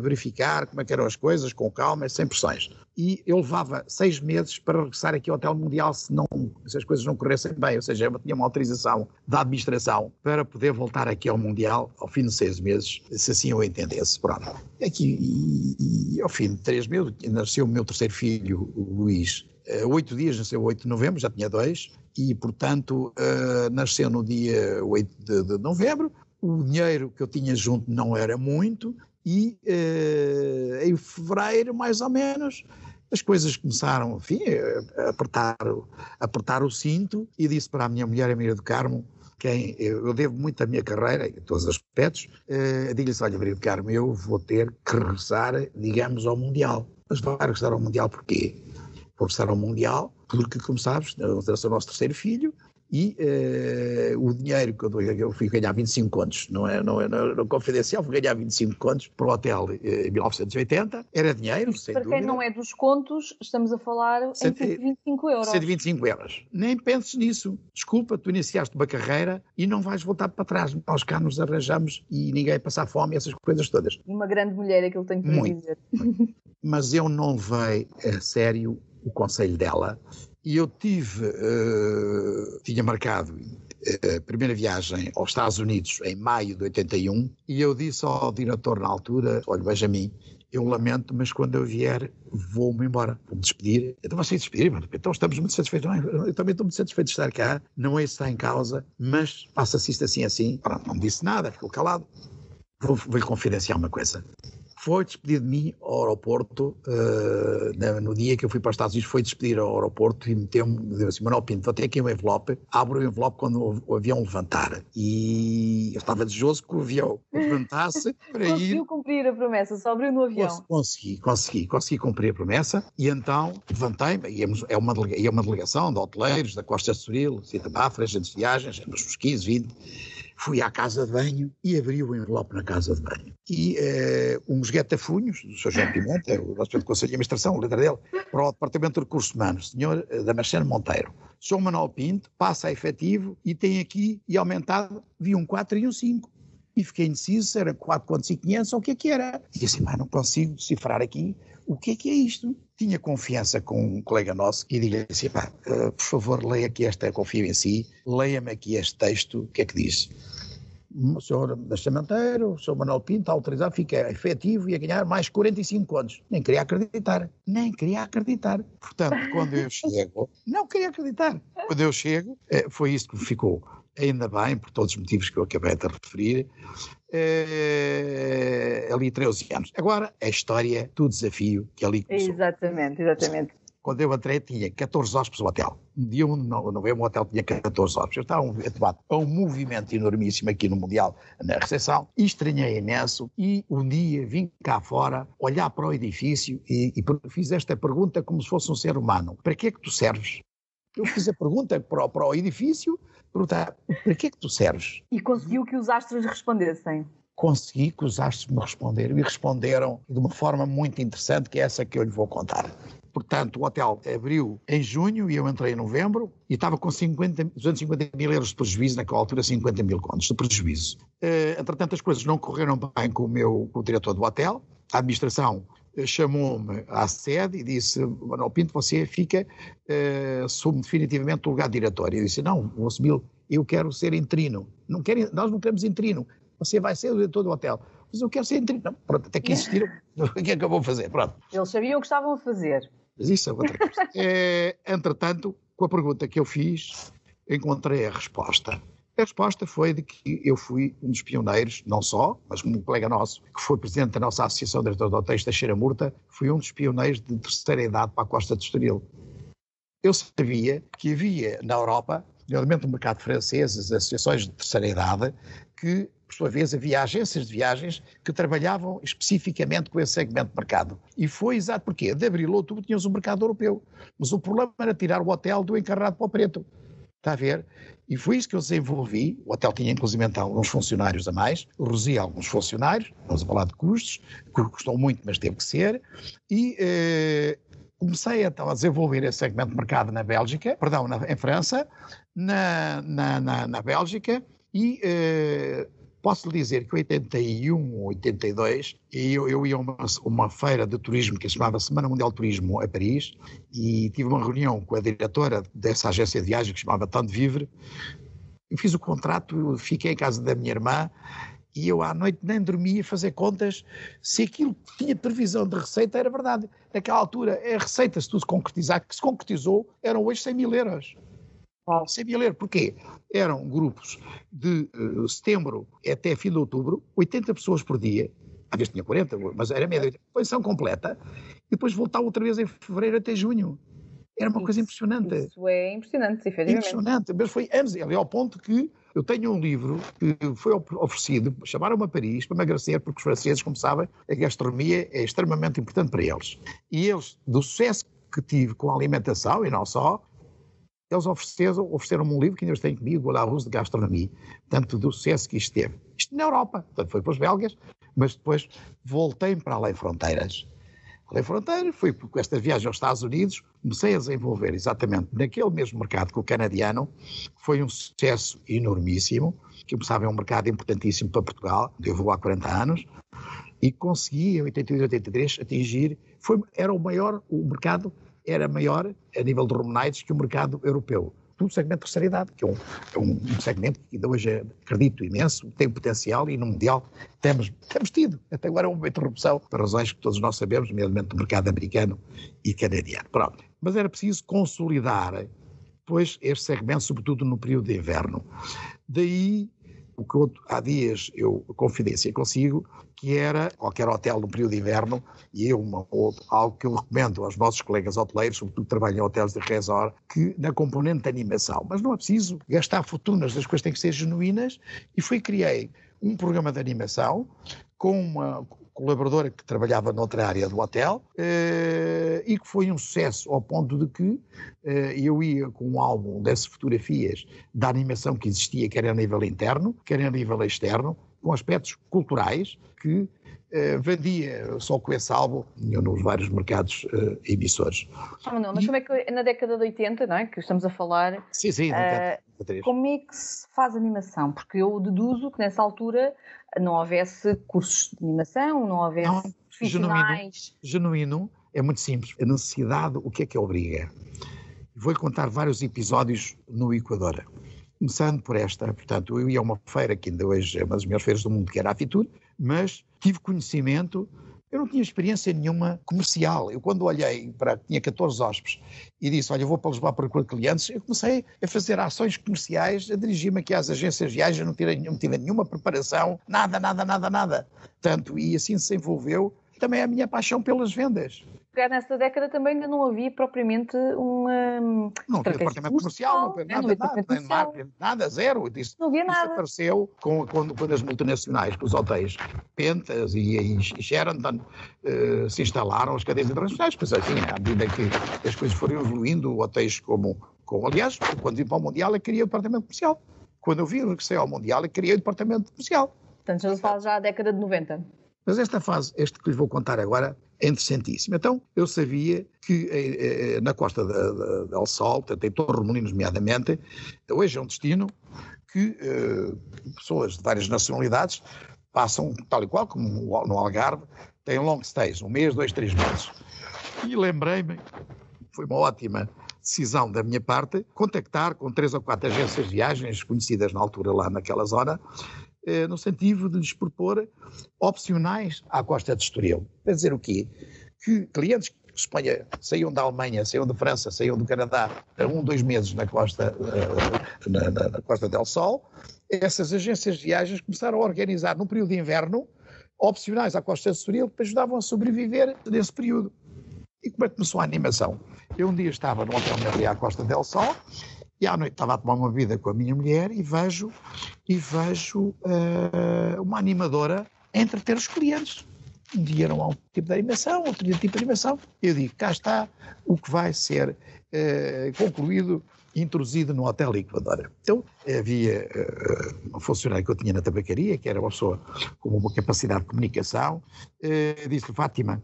verificar como é eram as coisas, com calma, sem pressões. E eu levava seis meses para regressar aqui ao Hotel Mundial se, não, se as coisas não corressem bem, ou seja, eu tinha uma autorização da administração para poder voltar aqui ao Mundial ao fim de seis meses, se assim eu entendesse. Pronto. Aqui, e, e ao fim de três meses, nasceu o meu terceiro filho, o Luís. Uh, oito dias, nasceu 8 de novembro, já tinha dois, e portanto uh, nasceu no dia 8 de, de, novembro. O dinheiro que eu tinha junto não era muito, e uh, em fevereiro, mais ou menos, as coisas começaram, enfim, a apertar, a apertar o cinto, e disse para a minha mulher, a Maria do Carmo, quem eu devo muito a minha carreira, em todos os aspectos, uh, digo-lhes, olha, Maria Carmo, eu vou ter que regressar, digamos, ao Mundial. Mas vai regressar ao Mundial porquê? Vou regressar ao Mundial porque, como sabes, eu sou o nosso terceiro filho e uh, o dinheiro que eu eu fui ganhar 25 contos, não é, não é, não é confidencial, fui ganhar 25 contos para o hotel eh, em 1980, era dinheiro, sem Para dúvida. quem não é dos contos, estamos a falar em 125 euros. 125 euros. Nem penses nisso. Desculpa, tu iniciaste uma carreira e não vais voltar para trás. Nós cá nos arranjamos e ninguém passar fome, essas coisas todas. Uma grande mulher, é que eu tenho que Muito. dizer. Mas eu não levei a sério o conselho dela e eu tive, uh, tinha marcado eh, a primeira viagem aos Estados Unidos em maio de 81 e eu disse ao diretor na altura, olha, mim, eu lamento, mas quando eu vier vou-me embora, vou-me despedir. Então você despedir, então estamos muito satisfeitos. Não, eu também estou muito satisfeito de estar cá, não é isso que está em causa, mas passa-se isto assim assim. Pronto, não disse nada, ficou calado. vou-lhe confidenciar uma coisa foi despedir de mim ao aeroporto, uh, no dia que eu fui para os Estados Unidos, foi despedir ao aeroporto e meteu-me, deu assim, Manuel Pinto, vou ter aqui um envelope, abro o envelope quando o, avião levantar. E eu estava desejoso que o avião levantasse para Conseguiu ir... Conseguiu cumprir a promessa, só abriu no avião. Consegui, consegui, consegui cumprir a promessa e então levantei-me, é uma, é uma delegação de hoteleiros da Costa de Soril, Cita Mafra, agentes de viagens, uns 15, 20 fui à casa de banho e abri o envelope na casa de banho. E uh, uns guetafunhos, do Sr. João Pimenta, o nosso do Conselho de Administração, o líder dele, para o Departamento de Recursos Humanos, Sr. Eh, Damasceno Monteiro. Sr. Manuel Pinto passa a efetivo e tem aqui, e aumentado, vi um 4 e um 5 e fiquei indeciso, era 4.500 ou o que é que era. E disse, mas não consigo decifrar aqui o que é que é isto. Tinha confiança com um colega nosso e disse assim, pá, uh, por favor, leia aqui esta, confio em si, leia-me aqui este texto, o que é que diz? O senhor Bastamenteiro, o senhor Manuel Pinto, autorizado, fica efetivo e a ganhar mais 45 anos. Nem queria acreditar, nem queria acreditar. Portanto, quando eu chego, não queria acreditar. Quando eu chego, eh, foi isso que me ficou ainda bem, por todos os motivos que eu acabei de referir, é, ali 13 anos. Agora, a história do desafio que ali começou. Exatamente, exatamente. Quando eu entrei, tinha 14 hóspedes no hotel. Um dia, um novembro, o hotel tinha 14 hóspedes. Eu estava habituado a um movimento enormíssimo aqui no Mundial, na recepção, e estranhei imenso. E um dia vim cá fora, olhar para o edifício e, e fiz esta pergunta como se fosse um ser humano: Para que é que tu serves? Eu fiz a pergunta para, para o edifício perguntar: para que é que tu serves? E conseguiu que os astros respondessem. Consegui que os astros me responderam e responderam de uma forma muito interessante, que é essa que eu lhe vou contar. Portanto, o hotel abriu em junho e eu entrei em novembro e estava com 50, 250 mil euros de prejuízo, naquela altura 50 mil contos de prejuízo. Uh, entretanto, as coisas não correram bem com o meu com o diretor do hotel, a administração chamou-me à sede e disse, Manuel Pinto, você fica, uh, assume definitivamente o lugar de diretor. Eu disse, não, vou assumir, eu quero ser interino. Não quero, nós não queremos interino, você vai ser o diretor do hotel. Mas eu quero ser interino. Não, pronto, até que insistiram, o que é que eu vou fazer? Pronto. Eles sabiam o que estavam a fazer. Mas isso é outra coisa. é, entretanto, com a pergunta que eu fiz, encontrei a resposta. A resposta foi de que eu fui um dos pioneiros, não só, mas um colega nosso, que foi presidente da nossa Associação de Diretores de Hotéis Teixeira Murta, fui um dos pioneiros de terceira idade para a Costa de Estoril. Eu sabia que havia na Europa, nomeadamente no mercado francês, as associações de terceira idade, que, por sua vez, havia agências de viagens que trabalhavam especificamente com esse segmento de mercado. E foi exato porque, de abril a outubro, tínhamos o um mercado europeu. Mas o problema era tirar o hotel do encarnado para o preto. Está a ver? E foi isso que eu desenvolvi. O hotel tinha, inclusive, alguns funcionários a mais, reduzi alguns funcionários, vamos a falar de custos, que custou muito, mas teve que ser, e eh, comecei então a desenvolver esse segmento de mercado na Bélgica, perdão, na, em França, na, na, na, na Bélgica, e eh, Posso lhe dizer que em 81 ou 82 eu, eu ia a uma, uma, feira de turismo que se chamava Semana Mundial de Turismo a Paris e tive uma reunião com a diretora dessa agência de viagem que se chamava Tanto Vivre. Eu fiz o contrato, fiquei em casa da minha irmã e eu à noite nem dormia a fazer contas se aquilo que tinha previsão de receita era verdade. Naquela altura, a receita, se tudo se concretizar, que se concretizou, eram hoje 100 mil euros. Wow. Sabia ler porquê? Eram grupos de uh, setembro até fim de outubro, 80 pessoas por dia, às vezes tinha 40, mas era média, posição completa, e depois voltava outra vez em fevereiro até junho. Era uma isso, coisa impressionante. Isso é impressionante, efetivamente. Impressionante, mas foi anos, ali ao ponto que eu tenho um livro que foi oferecido, chamaram-me a Paris para me agradecer, porque os franceses, como sabem, a gastronomia é extremamente importante para eles. E eles, do sucesso que tive com a alimentação, e não só, eles ofereceram, ofereceram-me um livro que ainda tenho comigo, La Ruse de Gastronomia, tanto do sucesso que isto teve. Isto na Europa, portanto foi para os belgas, mas depois voltei para além fronteiras. Além fronteiras, fui com esta viagem aos Estados Unidos, comecei a desenvolver exatamente naquele mesmo mercado que o canadiano, foi um sucesso enormíssimo, que, como sabem, é um mercado importantíssimo para Portugal, eu vou há 40 anos, e consegui, em 82 e 83, atingir, foi, era o maior, o mercado era maior a nível de room que o mercado europeu. Do segmento de terceira idade, que é um, é um segmento que ainda hoje acredito imenso, tem potencial e no Mundial temos, temos tido. Até agora uma interrupção, por razões que todos nós sabemos, nomeadamente do mercado americano e canadiano. Pronto. Mas era preciso consolidar, pois, este segmento, sobretudo no período de inverno. Daí o que há dias eu confidência consigo, que era qualquer hotel no período de inverno, e eu, uma, ou, algo que eu recomendo aos nossos colegas hoteleiros, sobretudo que trabalham em hotéis de resort, que na componente de animação, mas não é preciso gastar fortunas, as coisas têm que ser genuínas, e fui criei um programa de animação com uma colaboradora que trabalhava noutra área do hotel eh, e que foi um sucesso ao ponto de que eh, eu ia com um álbum dessas fotografias da animação que existia, quer a nível interno, quer a nível externo, com aspectos culturais que Uh, vendia só com esse álbum nos vários mercados emissores. Ah, não, mas como é que na década de 80, não é? Que estamos a falar. Sim, sim, uh, Como é que se faz animação? Porque eu deduzo que nessa altura não houvesse cursos de animação, não houvesse não, profissionais. Genuíno, genuíno, é muito simples. A necessidade, o que é que obriga? Vou-lhe contar vários episódios no Equador. Começando por esta, portanto, eu ia a uma feira que ainda hoje é uma das melhores feiras do mundo, que era a Fitur, mas tive conhecimento, eu não tinha experiência nenhuma comercial. Eu quando olhei para, tinha 14 hóspedes e disse, olha, eu vou para Lisboa procurar clientes, eu comecei a fazer ações comerciais, a dirigir-me aqui às agências de viagens, não tive, não tive nenhuma preparação, nada, nada, nada, nada. Tanto, e assim se envolveu também a minha paixão pelas vendas nessa década também ainda não havia propriamente uma. Não havia departamento comercial, não havia nada, nada, zero. Isso, não havia nada. Isso apareceu com, quando, quando as multinacionais, com os hotéis Pentas e, e Sheraton uh, se instalaram, as cadeias internacionais, pois assim, à medida que as coisas foram evoluindo, hotéis como, como aliás, quando vim para o Mundial, eu queria o departamento comercial. Quando eu vim, regressei ao Mundial, eu queria o departamento comercial. Portanto, já se fala já a década de 90. Mas esta fase, este que lhes vou contar agora, interessantíssima. Então, eu sabia que eh, eh na costa de, El Sol, tem Torremolinos nomeadamente, hoje é um destino que eh, pessoas de várias nacionalidades passam, tal e qual como no Algarve, têm long stays, um mês, dois, três meses. E lembrei-me, foi uma ótima decisão da minha parte, contactar com três ou quatro agências de viagens conhecidas na altura lá naquela zona, eh, no sentido de lhes propor opcionais à costa de Estoril. Quer dizer o quê? Que clientes que Espanha saíam da Alemanha, saíam da França, saíam do Canadá há um, dois meses na costa, uh, na, na, na, costa del Sol, essas agências de viagens começaram a organizar num período de inverno opcionais à costa de Estoril que ajudavam a sobreviver nesse período. E como é que começou a animação? Eu um dia estava no hotel ali à Costa del Sol e à noite estava a tomar uma vida com a minha mulher e vejo, e vejo uh, uma animadora entreter os clientes. Um dia era um tipo de animação, outro dia tipo de animação. Eu digo, cá está o que vai ser uh, concluído introduzido no Hotel Equador. Então, havia uh, um funcionário que eu tinha na tabacaria, que era uma pessoa com uma capacidade de comunicação, uh, disse-lhe, Fátima,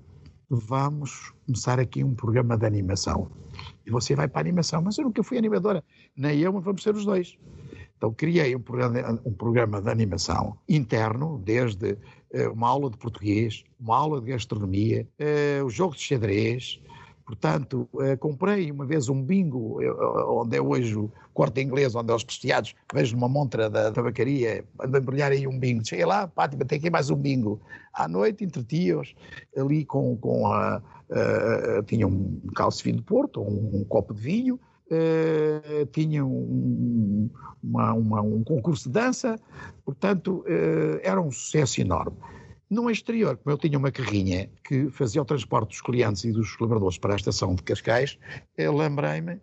vamos começar aqui um programa de animação. E você vai para a animação. Mas eu nunca fui animadora. Nem eu, mas vamos ser os dois. Então criei um programa, um programa de animação interno, desde uh, uma aula de português, uma aula de gastronomia, uh, o jogo de xadrez, Portanto, uh, comprei uma vez um bingo, onde é hoje o corte inglês, onde é os prestiados, vejo numa montra da tabacaria, ando a embrulhar aí um bingo. Cheguei lá, Fátima, tem aqui mais um bingo. À noite, entretia-os ali com, com a. Uh, tinha um calço de Porto, um, um copo de vinho, Uh, tinha um, uma, uma, um concurso de dança, portanto, uh, era um sucesso enorme. No exterior, como eu tinha uma carrinha que fazia o transporte dos clientes e dos colaboradores para a estação de Cascais, lembrei-me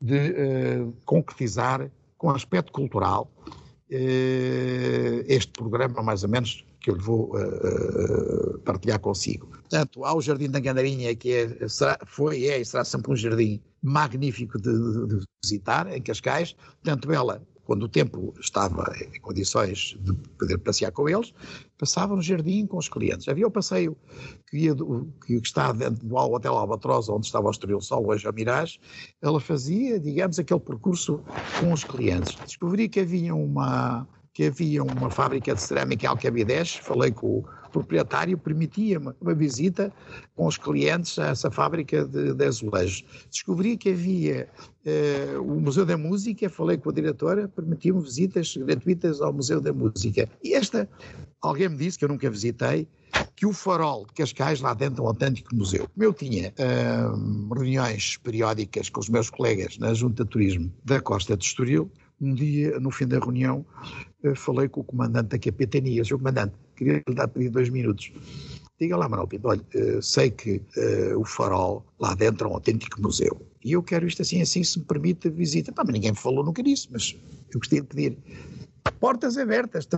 de uh, concretizar com aspecto cultural uh, este programa, mais ou menos, que eu lhe vou uh, partilhar consigo. Portanto, há o Jardim da Gandarinha, que é, será, foi, é e será sempre um jardim magnífico de, de, de visitar, em Cascais, tanto ela quando o tempo estava em condições de poder passear com eles, passava no jardim com os clientes. Havia o passeio que, ia do, que está dentro do Hotel Albatroz, onde estava o Estoril Sol, hoje a Mirage, ela fazia, digamos, aquele percurso com os clientes. Descobri que havia uma, que havia uma fábrica de cerâmica em Alcabidez, falei com o proprietário, permitia-me uma visita com os clientes a essa fábrica de, de azulejos. Descobri que havia uh, o Museu da Música, falei com a diretora, permitia-me visitas gratuitas ao Museu da Música. E esta, alguém me disse, que eu nunca visitei, que o farol de Cascais, lá dentro do autêntico museu. Eu tinha uh, reuniões periódicas com os meus colegas na Junta de Turismo da Costa de Estoril, Um dia, no fim da reunião, eh, falei com o comandante da capitania, o comandante, queria lhe dar pedir dois minutos. Diga lá, Manuel Pinto, olha, eh, sei que uh, o farol lá dentro é um autêntico museu e eu quero isto assim, assim, se me permite a visita. Pá, mas ninguém falou nunca disso, mas eu gostaria de pedir portas abertas.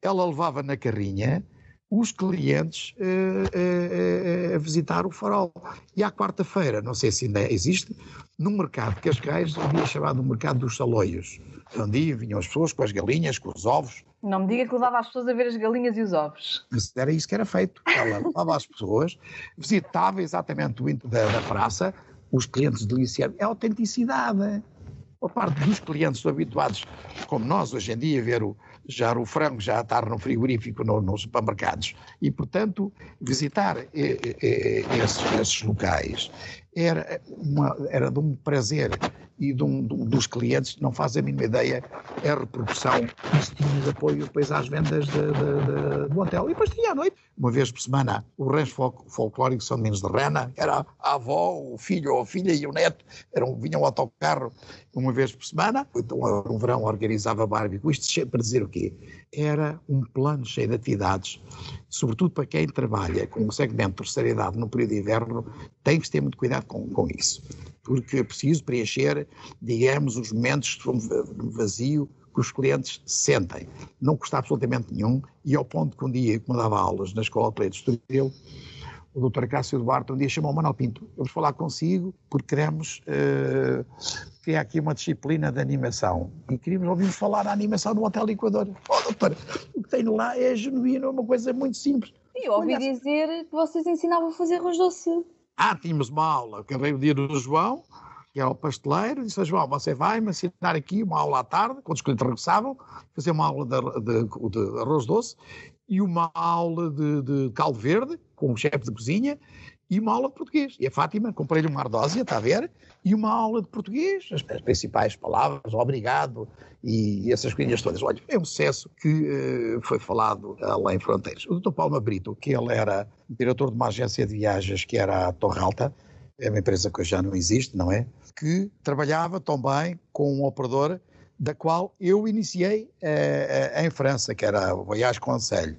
Ela levava na carrinha os clientes uh, uh, uh, a visitar o farol. E à quarta-feira, não sei se ainda existe, no mercado de Cascais, dia chamado Mercado dos Saloios. Onde vinham as pessoas com as galinhas, com os ovos. Não me diga que levava as pessoas a ver as galinhas e os ovos. Era isso que era feito. Ela levava as pessoas, visitava exatamente o da, da praça, os clientes deliciados. É autenticidade. Por parte dos clientes habituados, como nós hoje em dia, ver o, já o frango já estar no frigorífico no, nos supermercados. E, portanto, visitar eh, eh, esses, esses, locais era, uma, era de um prazer e de um, de, dos clientes não fazem a mínima ideia a isso tinha de apoio depois às vendas de, de, do hotel. E depois tinha à noite, uma vez por semana, o rancho fol folclórico São Domingos de Rena, era a avó, o filho ou a filha e o neto, eram, vinham ao autocarro uma vez por semana, então um verão organizava barbecue, isto para dizer o quê? Era um plano cheio de atividades, sobretudo para quem trabalha com o segmento de terceira idade no período de inverno, tem que ter muito cuidado com, com isso porque é preciso preencher, digamos, os momentos de vazio que os clientes sentem. Não custa absolutamente nenhum, e ao ponto que um dia, como dava aulas na Escola de de Estoril, o Dr. Cássio Duarte um dia chamou o Manuel Pinto, vamos falar consigo porque queremos uh, criar aqui uma disciplina de animação e queríamos ouvir falar da animação do Hotel Equador. Oh, doutor, o que tem lá é genuíno, é uma coisa muito simples. E eu ouvi Olha, dizer que vocês ensinavam a fazer arroz doce. Ah, tínhamos uma aula, acabei o dia do João, que é o pasteleiro, disse João, você vai me ensinar aqui uma aula à tarde, quando os clientes regressavam, fazer uma aula de, de, de arroz doce e uma aula de, de caldo verde, com o chefe de cozinha, e uma aula de português. E a Fátima, comprei-lhe uma ardósia, está a ver? E uma aula de português, as, as principais palavras, obrigado, e essas coisinhas todas. Olha, é um sucesso que uh, foi falado lá em Fronteiras. O Dr. Paulo Brito, que ele era diretor de uma agência de viagens que era a Torre Alta, é uma empresa que já não existe, não é? Que trabalhava também com um operador da qual eu iniciei uh, em França, que era o Voyage Conselho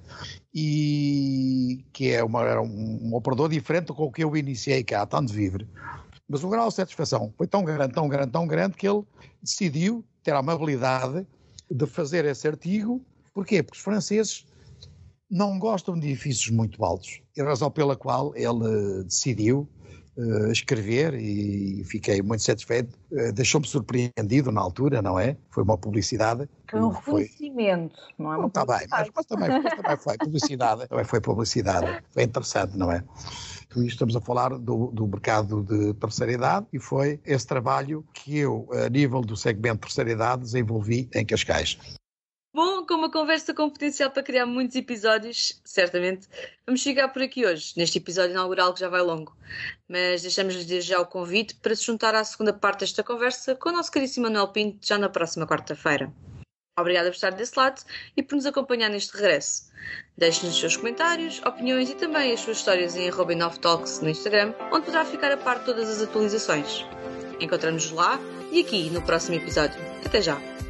e que é uma, era um, um, operador diferente com o que eu iniciei cá, tão de vivre. Mas o grau de satisfação foi tão grande, tão grande, tão grande que ele decidiu ter a amabilidade de fazer esse artigo. Porquê? Porque os franceses não gostam de edifícios muito altos, e a razão pela qual ele decidiu uh, escrever e fiquei muito satisfeito. Uh, Deixou-me surpreendido na altura, não é? Foi uma publicidade. Foi um reconhecimento, foi... não é uma Está bem, mas, mas, também, mas também foi publicidade. também foi publicidade. Foi interessante, não é? Estamos a falar do, do, mercado de terceira idade e foi esse trabalho que eu, a nível do segmento de terceira idade, desenvolvi em Cascais. Bom, com uma conversa com potencial para criar muitos episódios, certamente, vamos chegar por aqui hoje, neste episódio inaugural que já vai longo. Mas deixamos-lhes desde já o convite para se juntar à segunda parte desta conversa com o nosso caríssimo Manuel Pinto, já na próxima quarta-feira. Obrigada por estar desse lado e por nos acompanhar neste regresso. Deixe-nos os seus comentários, opiniões e também as suas histórias em Talks no Instagram, onde poderá ficar a par de todas as atualizações. Encontramos-nos lá e aqui no próximo episódio. Até já!